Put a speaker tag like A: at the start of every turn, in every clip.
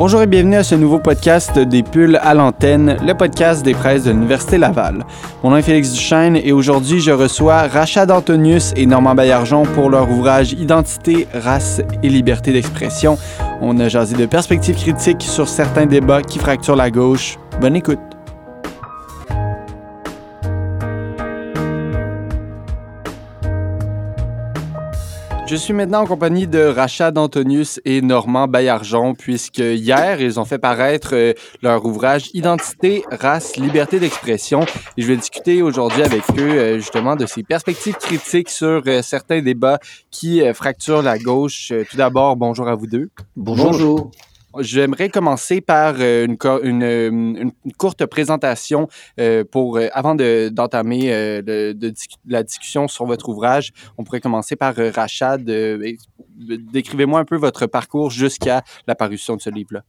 A: Bonjour et bienvenue à ce nouveau podcast des Pulls à l'antenne, le podcast des presses de l'Université Laval. Mon nom est Félix Duchesne et aujourd'hui je reçois Rachad Antonius et Normand Baillargeon pour leur ouvrage Identité, race et liberté d'expression. On a jasé de perspectives critiques sur certains débats qui fracturent la gauche. Bonne écoute. Je suis maintenant en compagnie de Rachad Antonius et Normand Baillargeon, puisque hier, ils ont fait paraître euh, leur ouvrage Identité, race, liberté d'expression. Et je vais discuter aujourd'hui avec eux, euh, justement, de ces perspectives critiques sur euh, certains débats qui fracturent la gauche. Tout d'abord, bonjour à vous deux.
B: Bonjour.
A: J'aimerais commencer par euh, une, une, une, courte présentation euh, pour euh, avant d'entamer de, de, la discussion sur votre ouvrage. On pourrait commencer par Rachad. Décrivez-moi un peu votre parcours jusqu'à la parution de ce livre-là.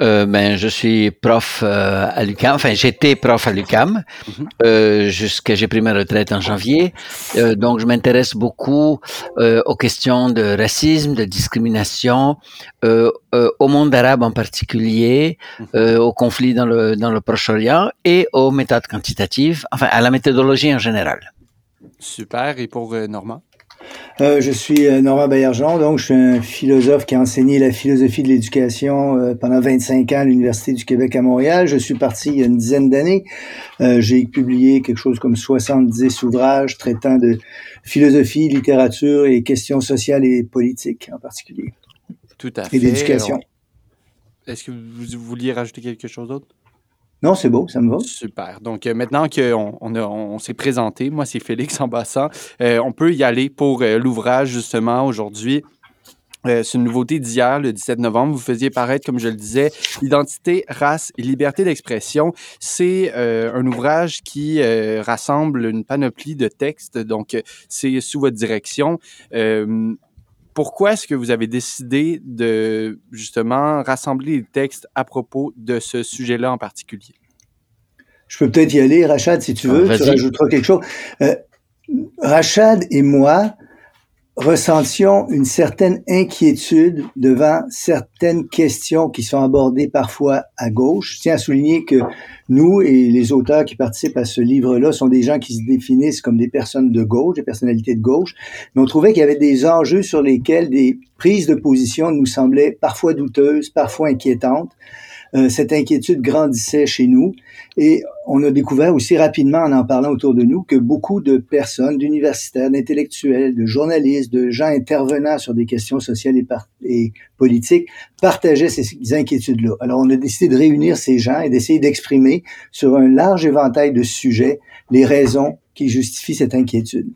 B: Euh, ben, je suis prof euh, à l'UCAM. Enfin, j'étais prof à l'UCAM mhm. euh, jusqu'à j'ai pris ma retraite en janvier. Euh, donc, je m'intéresse beaucoup euh, aux questions de racisme, de discrimination, au monde arabe en particulier, mhm. au conflit dans le dans le Proche-Orient et aux méthodes quantitatives. Enfin, à la méthodologie en général.
A: Super. Et pour Normand?
C: Euh, je suis euh, Normand Baillargeon, donc je suis un philosophe qui a enseigné la philosophie de l'éducation euh, pendant 25 ans à l'Université du Québec à Montréal. Je suis parti il y a une dizaine d'années. J'ai publié quelque chose comme 70 ouvrages traitant de philosophie, littérature et questions sociales et politiques en particulier.
A: Tout à fait.
C: Et d'éducation.
A: Est-ce que vous vouliez rajouter quelque chose d'autre?
C: Non, c'est beau, ça me va.
A: Super. Donc, euh, maintenant qu'on on, s'est présenté, moi, c'est Félix en euh, on peut y aller pour euh, l'ouvrage, justement, aujourd'hui. c'est une nouveauté d'hier, le 17 novembre. Vous faisiez paraître, comme je le disais, Identité, race et liberté d'expression. C'est un ouvrage qui rassemble une panoplie de textes. Donc, c'est sous votre direction pourquoi est-ce que vous avez décidé de justement rassembler les textes à propos de ce sujet-là en particulier?
C: Je peux peut-être y aller, Rachad, si tu veux, tu rajouteras quelque chose. Euh, Rachad et moi, ressentions une certaine inquiétude devant certaines questions qui sont abordées parfois à gauche. Je tiens à souligner que nous et les auteurs qui participent à ce livre-là sont des gens qui se définissent comme des personnes de gauche, des personnalités de gauche, mais on trouvait qu'il y avait des enjeux sur lesquels des prises de position nous semblaient parfois douteuses, parfois inquiétantes. Euh, cette inquiétude grandissait chez nous et on a découvert aussi rapidement en en parlant autour de nous que beaucoup de personnes, d'universitaires, d'intellectuels, de journalistes, de gens intervenant sur des questions sociales et, et politiques partageaient ces inquiétudes-là. Alors on a décidé de réunir ces gens et d'essayer d'exprimer sur un large éventail de sujets les raisons qui justifient cette inquiétude.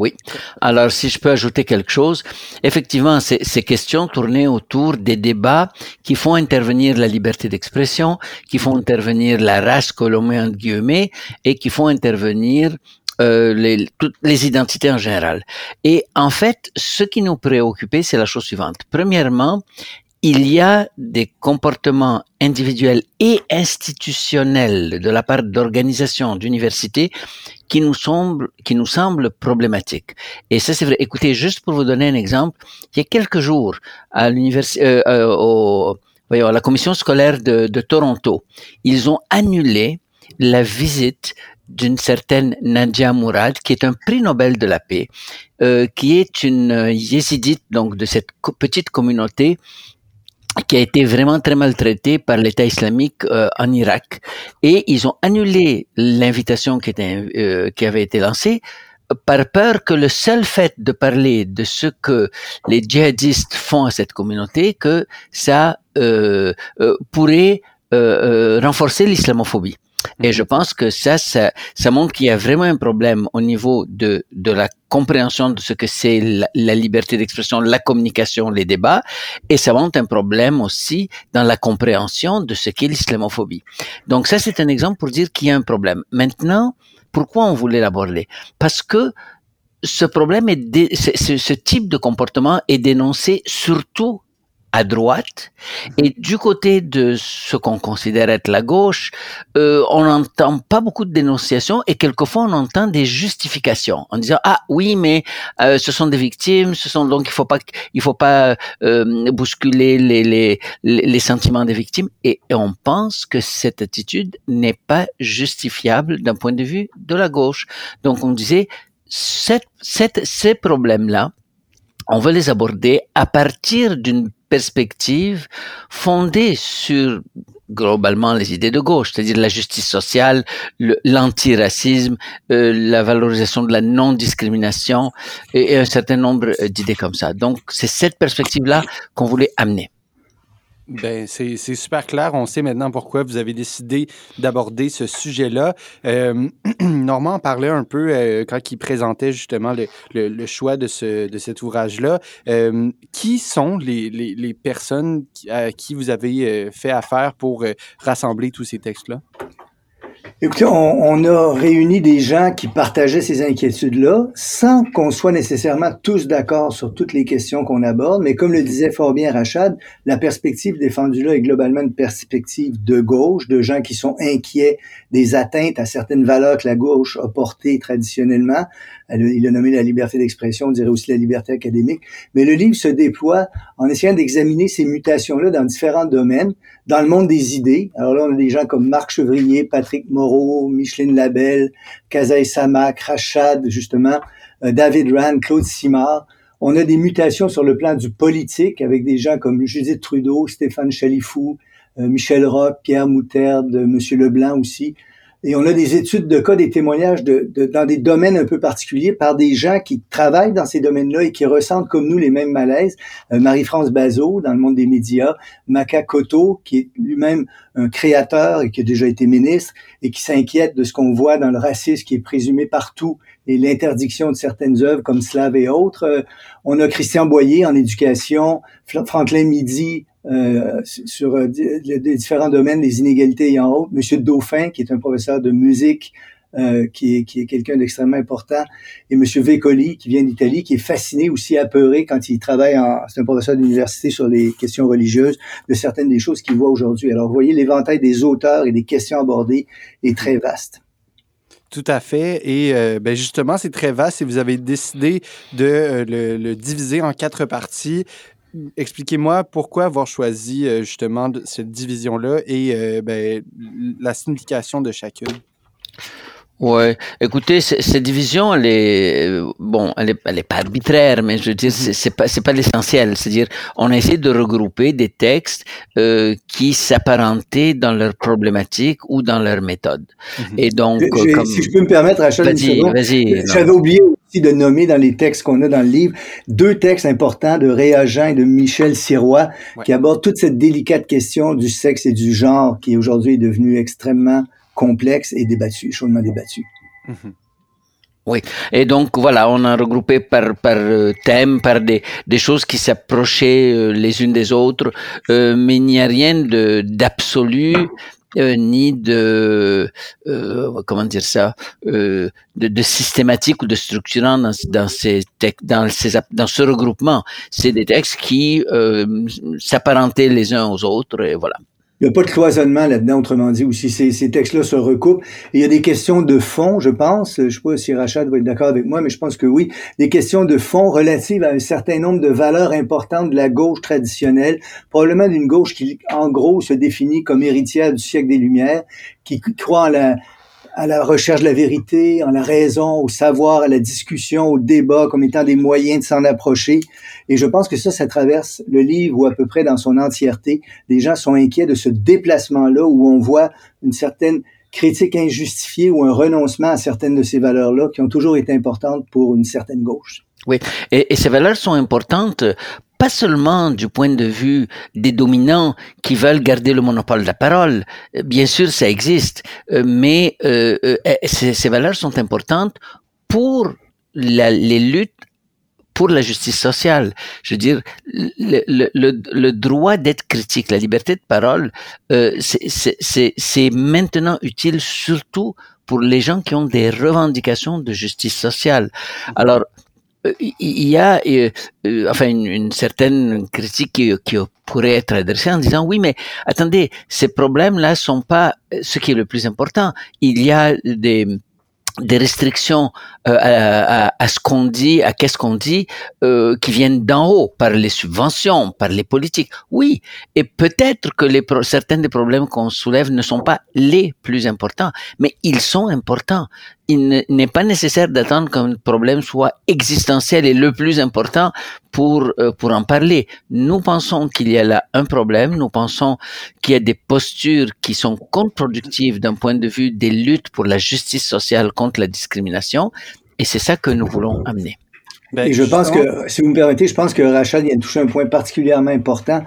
B: Oui. Alors, si je peux ajouter quelque chose, effectivement, ces, questions tournaient autour des débats qui font intervenir la liberté d'expression, qui font intervenir la race que l'on et qui font intervenir euh, toutes les identités en général. Et en fait, ce qui nous préoccupait, c'est la chose suivante. Premièrement, il y a des comportements individuels et institutionnels de la part d'organisations, d'universités qui nous semblent, qui nous semblent problématiques. Et ça, c'est vrai. Écoutez, juste pour vous donner un exemple, il y a quelques jours, à l'université, euh, euh, au, voyons, à la commission scolaire de, de Toronto, ils ont annulé la visite d'une certaine Nadia Mourad, qui est un prix Nobel de la paix, euh, qui est une euh, yézidite donc de cette petite communauté qui a été vraiment très maltraité par l'État islamique euh, en Irak. Et ils ont annulé l'invitation qui, euh, qui avait été lancée par peur que le seul fait de parler de ce que les djihadistes font à cette communauté, que ça euh, euh pourrait renforcer l'islamophobie. Et je pense que ça, ça, ça montre qu'il y a vraiment un problème au niveau de, de la compréhension de ce que c'est la, liberté d'expression, la communication, les débats, et ça montre un problème aussi dans la compréhension de ce qu'est l'islamophobie. Donc ça, c'est un exemple pour dire qu'il y a un problème. Maintenant, pourquoi on voulait l'aborder? Parce que ce problème est, ce type de comportement est dénoncé surtout à droite. Et du côté de ce qu'on considère être la gauche, euh, on n'entend pas beaucoup de dénonciations et quelquefois on entend des justifications en disant ah oui mais euh, ce sont des victimes, ce sont donc il faut pas il faut pas euh, bousculer les, les les sentiments des victimes et, on pense que cette attitude n'est pas justifiable d'un point de vue de la gauche. Donc on disait cette, cette, ces problèmes-là, on veut les aborder à partir d'une perspective fondée sur globalement les idées de gauche, c'est-à-dire la justice sociale, l'antiracisme, euh, la valorisation de la non-discrimination et, un certain nombre euh, d'idées comme ça. Donc c'est cette perspective-là qu'on voulait amener.
A: Ben, c'est super clair. On sait maintenant pourquoi vous avez décidé d'aborder ce sujet-là. Euh, Normand parlait un peu euh, quand il présentait justement le, le, choix de, ce, de cet ouvrage-là. Euh, qui sont les, les, les, personnes à qui vous avez euh, fait affaire pour euh, rassembler tous ces textes-là?
C: Écoutez, on, on, a réuni des gens qui partageaient ces inquiétudes-là, sans qu'on soit nécessairement tous d'accord sur toutes les questions qu'on aborde, mais comme le disait fort bien Rachad, la perspective défendue là est globalement une perspective de gauche, de gens qui sont inquiets des atteintes à certaines valeurs que la gauche a portées traditionnellement. Il a nommé la liberté d'expression, on dirait aussi la liberté académique. Mais le livre se déploie en essayant d'examiner ces mutations-là dans différents domaines, dans le monde des idées. Alors là, on a des gens comme Marc Chevrier, Patrick Moreau, Micheline Labelle, Kazaï Samak, Rachad, justement, euh, David Rand, Claude Simard. On a des mutations sur le plan du politique avec des gens comme Judith Trudeau, Stéphane Chalifou, euh, Michel Roch, Pierre Moutarde, Monsieur Leblanc aussi. Et on a des études de cas, des témoignages de, de, dans des domaines un peu particuliers par des gens qui travaillent dans ces domaines-là et qui ressentent comme nous les mêmes malaises. Euh, Marie-France Bazot, dans le monde des médias, Maca Cotto, qui est lui-même un créateur et qui a déjà été ministre et qui s'inquiète de ce qu'on voit dans le racisme qui est présumé partout et l'interdiction de certaines œuvres comme Slave et autres. Euh, on a Christian Boyer en éducation, Franklin Midi euh, sur euh, des différents domaines, les inégalités en haut. Monsieur Dauphin, qui est un professeur de musique, euh, qui est, qui est quelqu'un d'extrêmement important, et Monsieur Vécoli, qui vient d'Italie, qui est fasciné aussi apeuré quand il travaille c'est un professeur d'université sur les questions religieuses, de certaines des choses qu'il voit aujourd'hui. Alors, vous voyez, l'éventail des auteurs et des questions abordées est très vaste.
A: Tout à fait. Et euh, ben justement, c'est très vaste et vous avez décidé de le, diviser en quatre parties. Expliquez-moi pourquoi avoir choisi euh, justement cette division-là et euh, ben, la signification de chacune?
B: Ouais, écoutez, cette division, elle est euh, bon, elle est, elle est pas arbitraire, mais je veux dire, c'est pas, c'est pas l'essentiel. C'est-à-dire, on a essayé de regrouper des textes euh, qui s'apparentaient dans leur problématique ou dans leur méthode.
C: Mm -hmm. Et donc, je, comme... si je peux me permettre, Rachel, vas-y, vas-y. J'avais oublié de nommer dans les textes qu'on a dans le livre deux textes importants de Réagent et de Michel Sirois ouais. qui abordent toute cette délicate question du sexe et du genre qui aujourd'hui est devenue extrêmement complexe et débattu, chaudement débattu.
B: Mmh. Oui, et donc voilà, on a regroupé par, par euh, thème, par des, des choses qui s'approchaient euh, les unes des autres, euh, mais il n'y a rien d'absolu. Euh, ni de euh, comment dire ça euh, de, de, systématique ou de structurant dans, dans ces dans ces dans ce regroupement. C'est des textes qui s'apparentaient les uns aux autres et voilà
C: il n'y a pas de cloisonnement là-dedans, autrement dit, ou si ces, ces textes-là se recoupent. il y a des questions de fond, je pense. Je ne sais pas si Rachad va être d'accord avec moi, mais je pense que oui. Des questions de fond relatives à un certain nombre de valeurs importantes de la gauche traditionnelle, probablement d'une gauche qui, en gros, se définit comme héritière du siècle des Lumières, qui croit en la, à la recherche de la vérité, en la raison, au savoir, à la discussion, au débat comme étant des moyens de s'en approcher. Et je pense que ça, ça traverse le livre ou à peu près dans son entièreté. Les gens sont inquiets de ce déplacement-là où on voit une certaine critique injustifiée ou un renoncement à certaines de ces valeurs-là qui ont toujours été importantes pour une certaine gauche.
B: Oui, et ces valeurs sont importantes pas seulement du point de vue des dominants qui veulent garder le monopole de la parole, bien sûr ça existe, euh, mais euh, euh, ces, ces, valeurs sont importantes pour la, les luttes pour la justice sociale. Je veux dire, le, le, le droit d'être critique, la liberté de parole, euh, c'est maintenant utile surtout pour les gens qui ont des revendications de justice sociale. Alors, il y a enfin une, certaine critique qui, qui, pourrait être adressée en disant oui mais attendez ces problèmes là sont pas ce qui est le plus important. Il y a des des restrictions euh, à, à, ce qu'on dit, à qu'est-ce qu'on dit, euh, qui viennent d'en haut, par les subventions, par les politiques. Oui, et peut-être que les certains des problèmes qu'on soulève ne sont pas les plus importants, mais ils sont importants il n'est pas nécessaire d'attendre qu'un problème soit existentiel et le plus important pour, euh, pour en parler. Nous pensons qu'il y a là un problème, nous pensons qu'il y a des postures qui sont contre-productives d'un point de vue des luttes pour la justice sociale contre la discrimination, et c'est ça que nous voulons amener.
C: Ben, et je pense que, si vous me permettez, je pense que Rachel vient de toucher un point particulièrement important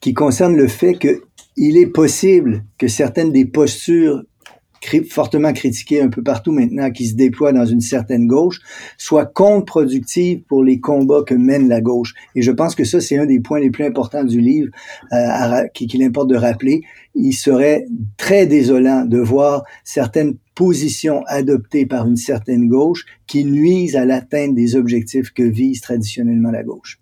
C: qui concerne le fait que il est possible que certaines des postures fortement critiquée un peu partout maintenant, qui se déploie dans une certaine gauche, soit contre-productive pour les combats que mène la gauche. Et je pense que ça, c'est un des points les plus importants du livre euh, qu'il importe de rappeler. Il serait très désolant de voir certaines positions adoptées par une certaine gauche qui nuisent à l'atteinte des objectifs que vise traditionnellement la gauche.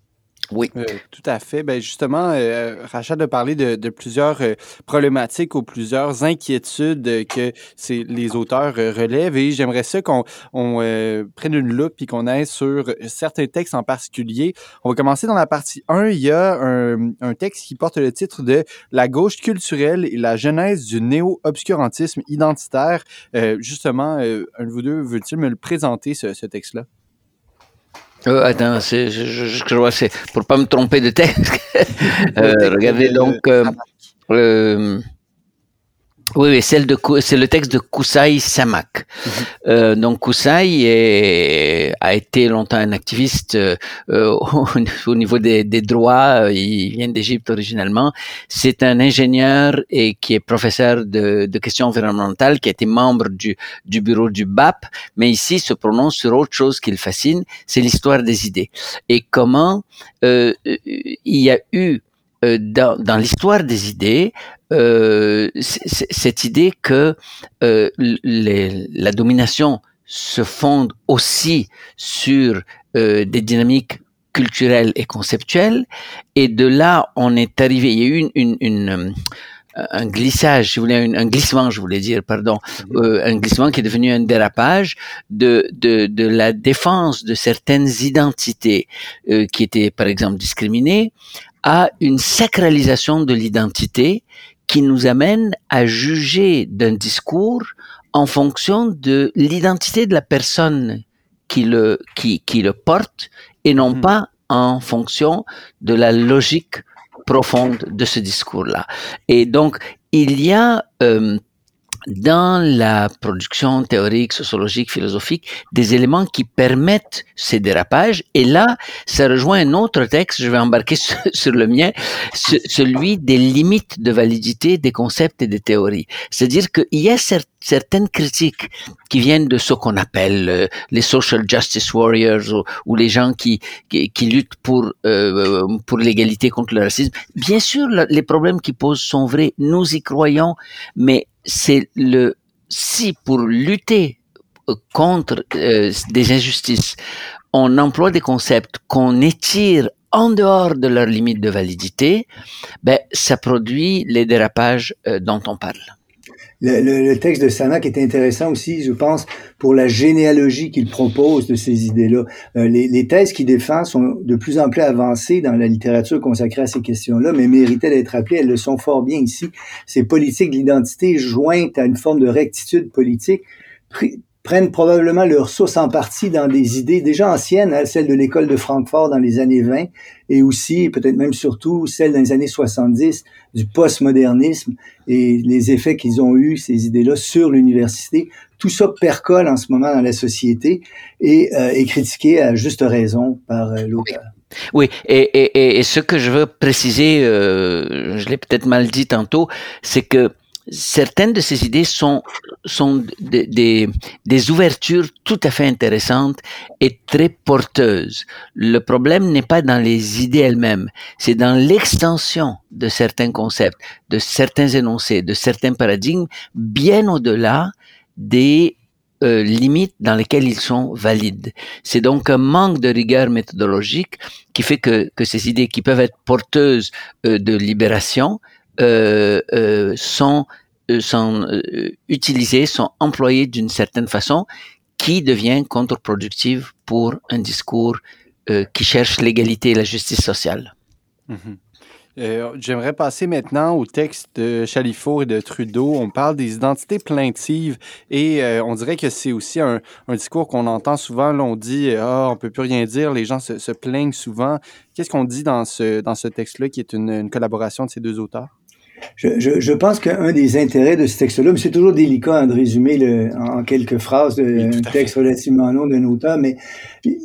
A: Oui. Euh, tout à fait. Ben justement, euh, Rachel a parlé de, de plusieurs euh, problématiques ou plusieurs inquiétudes que les auteurs relèvent et j'aimerais ça qu'on on, prenne une loupe et qu'on aille sur certains textes en particulier. On va commencer dans la partie 1. Il y a un, un texte qui porte le titre de La gauche culturelle et la genèse du néo-obscurantisme identitaire. justement, un de vous deux veut-il me le présenter, ce, ce texte-là?
B: Euh, attends, je, je, je, je vois, c'est pour pas me tromper de texte. euh, regardez donc. Euh, euh, oui, oui celle de c'est le texte de Kusai Samak. Mhm. euh, donc Kusai est, a été longtemps un activiste euh, au, niveau des, des, droits. Il vient d'Égypte originellement. C'est un ingénieur et qui est professeur de, de, questions environnementales, qui a été membre du, du bureau du BAP, mais ici se prononce sur autre chose qui le fascine, c'est l'histoire des idées et comment euh, il y a eu euh, dans, dans l'histoire des idées euh, cette idée que euh, les, la domination se fonde aussi sur euh, des dynamiques culturelles et conceptuelles, et de là on est arrivé. Il y a eu une, une, une un glissage, si vous voulez, un, glissement, je voulais dire, pardon, mhm. euh, un glissement qui est devenu un dérapage de, de, de la défense de certaines identités euh, qui étaient, par exemple, discriminées, à une sacralisation de l'identité qui nous amène à juger d'un discours en fonction de l'identité de la personne qui le, qui, qui le porte et non hmm. pas en fonction de la logique profonde de ce discours-là. Et donc, il y a euh, dans la production théorique, sociologique, philosophique, des éléments qui permettent ces dérapages. Et là, ça rejoint un autre texte, je vais embarquer sur, le mien, celui des limites de validité des concepts et des théories. C'est-à-dire qu'il y a certaines critiques qui viennent de ce qu'on appelle euh, les social justice warriors ou, les gens qui, qui, luttent pour, euh, pour l'égalité contre le racisme. Bien sûr, les problèmes qu'ils posent sont vrais, nous y croyons, mais c'est le si pour lutter euh, contre euh, des injustices, on emploie des concepts qu'on étire en dehors de leurs limites de validité, ben, ça produit les dérapages euh, dont on parle.
C: Le, le, le, texte de Sanak est intéressant aussi, je pense, pour la généalogie qu'il propose de ces idées-là. Euh, les, les, thèses qu'il défend sont de plus en plus avancées dans la littérature consacrée à ces questions-là, mais méritaient d'être rappelées. Elles le sont fort bien ici. Ces politiques d'identité jointes à une forme de rectitude politique prennent probablement leur source en partie dans des idées déjà anciennes, hein, celles de l'école de Francfort dans les années 20, et aussi, peut-être même surtout, celles dans les années 70 du postmodernisme et les effets qu'ils ont eu, ces idées-là, sur l'université. Tout ça percole en ce moment dans la société et euh, est critiqué à juste raison par euh, l'auteur.
B: Oui, et, et, et, ce que je veux préciser, euh, je l'ai peut-être mal dit tantôt, c'est que certaines de ces idées sont, sont des, des, des, ouvertures tout à fait intéressantes et très porteuses. Le problème n'est pas dans les idées elles-mêmes, c'est dans l'extension de certains concepts, de certains énoncés, de certains paradigmes, bien au-delà des euh, limites dans lesquelles ils sont valides. C'est donc un manque de rigueur méthodologique qui fait que, que ces idées qui peuvent être porteuses euh, de libération euh, euh sont, sont utilisées, sont employées d'une certaine façon qui devient contre-productive pour un discours qui cherche l'égalité et la justice sociale.
A: Euh, j'aimerais passer maintenant au texte de Chalifour et de Trudeau. On parle des identités plaintives et euh, on dirait que c'est aussi un, discours qu'on entend souvent. Là, on dit ah, on peut plus rien dire, les gens se, plaignent souvent. Qu'est-ce qu'on dit dans ce, dans ce texte-là qui est une, collaboration de ces deux auteurs?
C: Je, pense qu'un des intérêts de ce texte-là, mais c'est toujours délicat hein, de résumer le, en, quelques phrases un texte relativement long d'un auteur, mais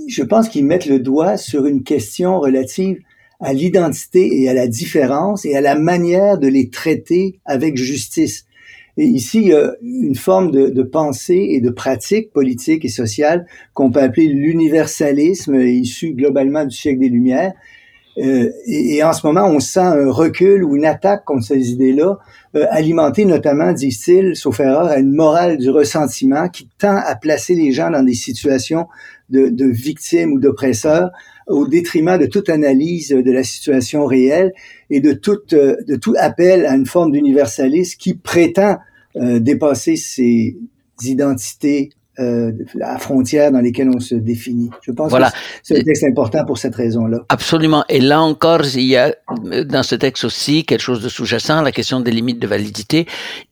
C: je pense qu'ils mettent le doigt sur une question relative à l'identité et à la différence et à la manière de les traiter avec justice. Et ici, il y a une forme de, de pensée et de pratique politique et sociale qu'on peut appeler l'universalisme, issu globalement du siècle des Lumières. Euh, et, en ce moment, on sent un recul ou une attaque contre ces idées-là, euh, alimentée notamment, disent-ils, sauf erreur, à une morale du ressentiment qui tend à placer les gens dans des situations de, victimes ou d'oppresseurs au détriment de toute analyse de la situation réelle et de tout, euh, tout appel à une forme d'universalisme qui prétend euh, dépasser ces identités euh, à frontières dans lesquelles on se définit. Je pense voilà. que c'est un texte important pour cette raison-là.
B: Absolument. Et là encore, il y a dans ce texte aussi quelque chose de sous-jacent, la question des limites de validité.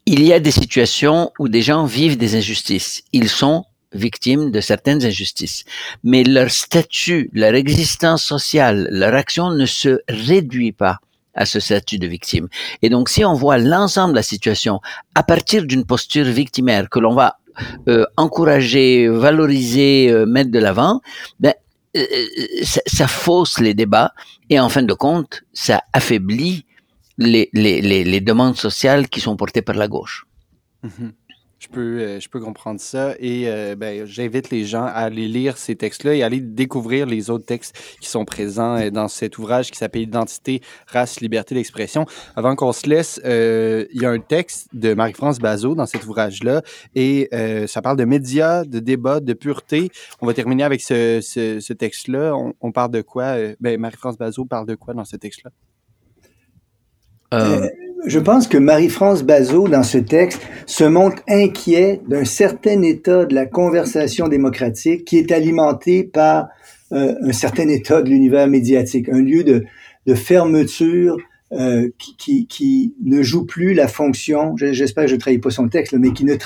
B: Il y a des situations où des gens vivent des injustices. Ils sont victimes de certaines injustices. Mais leur statut, leur existence sociale, leur action ne se réduit pas à ce statut de victime. Et donc, si on voit l'ensemble de la situation à partir d'une posture victimaire que l'on va euh, encourager, valoriser, euh, mettre de l'avant, ben, euh, ça, ça, fausse les débats et en fin de compte, ça affaiblit les, les, les, les demandes sociales qui sont portées par la gauche.
A: Mm-hmm. Je peux, euh, je peux comprendre ça et euh, ben, j'invite les gens à aller lire ces textes-là et à aller découvrir les autres textes qui sont présents euh, dans cet ouvrage qui s'appelle Identité, race, liberté d'expression. Avant qu'on se laisse, il y a un texte de Marie-France Bazot dans cet ouvrage-là et ça parle de médias, de débats, de pureté. On va terminer avec ce, ce, texte-là. On, on, parle de quoi? Ben, Marie-France Bazot parle de quoi dans ce texte-là?
C: Je pense que Marie-France Bazot, dans ce texte, se montre inquiet d'un certain état de la conversation démocratique qui est alimenté par euh, un certain état de l'univers médiatique, un lieu de, de fermeture euh, qui, qui, qui, ne joue plus la fonction, j'espère que je ne trahis pas son texte, mais qui ne,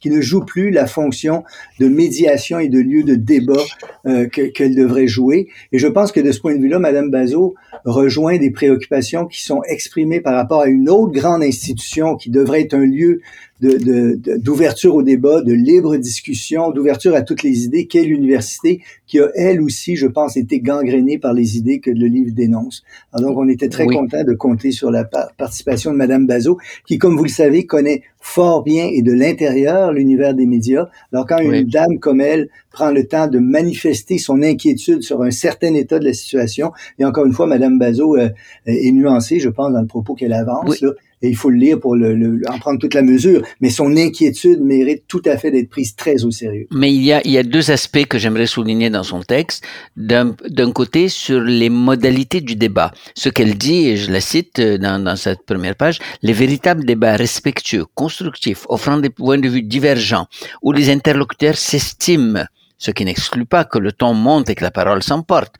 C: qui ne joue plus la fonction de médiation et de lieu de débat euh, qu'elle devrait jouer. Et je pense que de ce point de vue-là, Madame Bazot rejoint des préoccupations qui sont exprimées par rapport à une autre grande institution qui devrait être un lieu d'ouverture de, de, au débat, de libre discussion, d'ouverture à toutes les idées, qu'est l'université, qui a elle aussi, je pense, été gangrénée par les idées que le livre dénonce. Alors, donc, on était très content de compter sur la participation de Madame Bazot, qui, comme vous le savez, connaît fort bien et de l'intérieur l'univers des médias. Alors, quand une dame comme elle prend le temps de manifester son inquiétude sur un certain état de la situation, et encore une fois, Madame Bazot euh, est nuancée, je pense, dans le propos qu'elle avance. Là, et il faut le lire pour le, en prendre toute la mesure. Mais son inquiétude mérite tout à fait d'être prise très au sérieux.
B: Mais il y a, il y a deux aspects que j'aimerais souligner dans son texte. D'un côté, sur les modalités du débat. Ce qu'elle dit, et je la cite euh, dans, dans cette première page, les véritables débats respectueux, constructifs, offrant des points de vue divergents, où les interlocuteurs s'estiment ce qui n'exclut pas que le ton monte et que la parole s'emporte,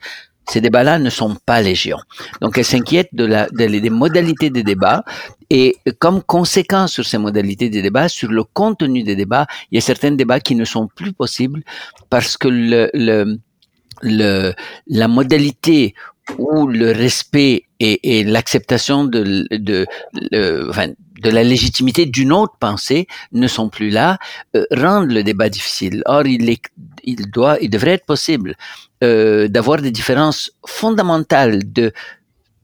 B: ces débats-là ne sont pas légion. Donc elle s'inquiète de la, des modalités des débats et comme conséquence sur ces modalités des débats, sur le contenu des débats, il y a certains débats qui ne sont plus possibles parce que le, le, le la modalité où le respect et, l'acceptation de, de, de, de la légitimité d'une autre pensée ne sont plus là, euh, rendent le débat difficile. Or, il, est, il, doit, il devrait être possible euh, d'avoir des différences fondamentales, de,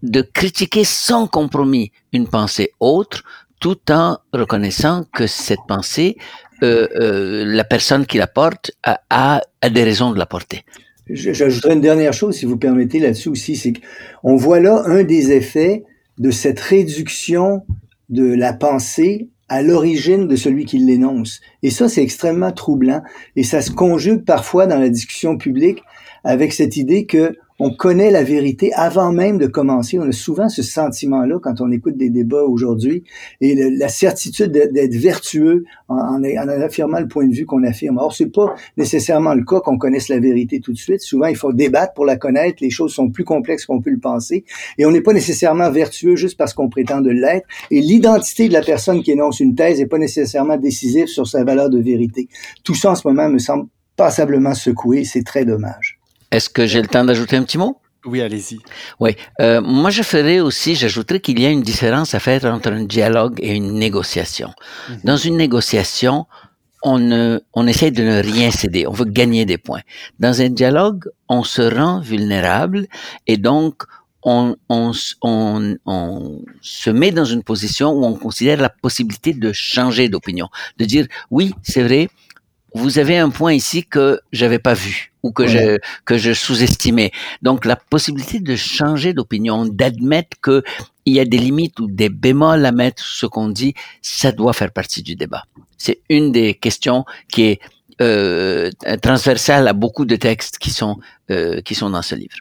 B: de critiquer sans compromis une pensée autre, tout en reconnaissant que cette pensée, euh, euh, la personne qui la porte a, a, a des raisons de la porter.
C: J'ajouterais une dernière chose, si vous permettez, là-dessus aussi, c'est qu'on voit là un des effets de cette réduction de la pensée à l'origine de celui qui l'énonce. Et ça, c'est extrêmement troublant. Et ça se conjugue parfois dans la discussion publique avec cette idée que on connaît la vérité avant même de commencer. On a souvent ce sentiment-là quand on écoute des débats aujourd'hui et la certitude d'être vertueux en, en, affirmant le point de vue qu'on affirme. Or, c'est pas nécessairement le cas qu'on connaisse la vérité tout de suite. Souvent, il faut débattre pour la connaître. Les choses sont plus complexes qu'on peut le penser et on n'est pas nécessairement vertueux juste parce qu'on prétend de l'être. Et l'identité de la personne qui énonce une thèse n'est pas nécessairement décisive sur sa valeur de vérité. Tout ça, en ce moment, me semble passablement secoué. C'est très dommage.
B: Est-ce que j'ai le temps d'ajouter un petit mot?
A: Oui, allez-y.
B: Oui. Euh, moi, je ferais aussi, j'ajouterais qu'il y a une différence à faire entre un dialogue et une négociation. Mhm. Dans une négociation, on, ne, on essaie de ne rien céder. On veut gagner des points. Dans un dialogue, on se rend vulnérable et donc on, on, on, on, se met dans une position où on considère la possibilité de changer d'opinion, de dire oui, c'est vrai, vous avez un point ici que j'avais pas vu ou que je que je sous-estimais. Donc la possibilité de changer d'opinion, d'admettre que il y a des limites ou des bémols à mettre sur ce qu'on dit, ça doit faire partie du débat. C'est une des questions qui est euh, transversale à beaucoup de textes qui sont euh, qui sont dans ce livre.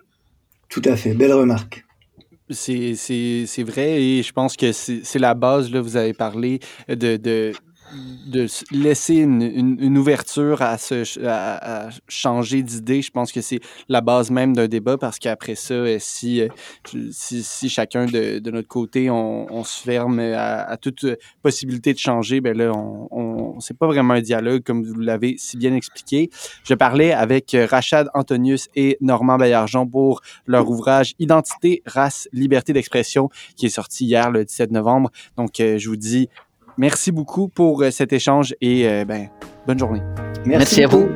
C: Tout à fait, belle remarque.
A: C'est vrai et je pense que c'est la base, là, vous avez parlé de, de de laisser une, une, ouverture à, se, à, changer d'idée, je pense que c'est la base même d'un débat parce qu'après ça, euh, si, euh, si, si, chacun de, de notre côté, on, on se ferme à, toute possibilité de changer, ben là, on, on c'est pas vraiment un dialogue comme vous l'avez si bien expliqué. Je parlais avec Rachad Antonius et Normand Baillargeon pour leur ouvrage Identité, race, liberté d'expression qui est sorti hier le 17 novembre. Donc, euh, je vous dis Merci beaucoup pour euh, cet échange et euh, ben, bonne journée.
B: Merci, à vous.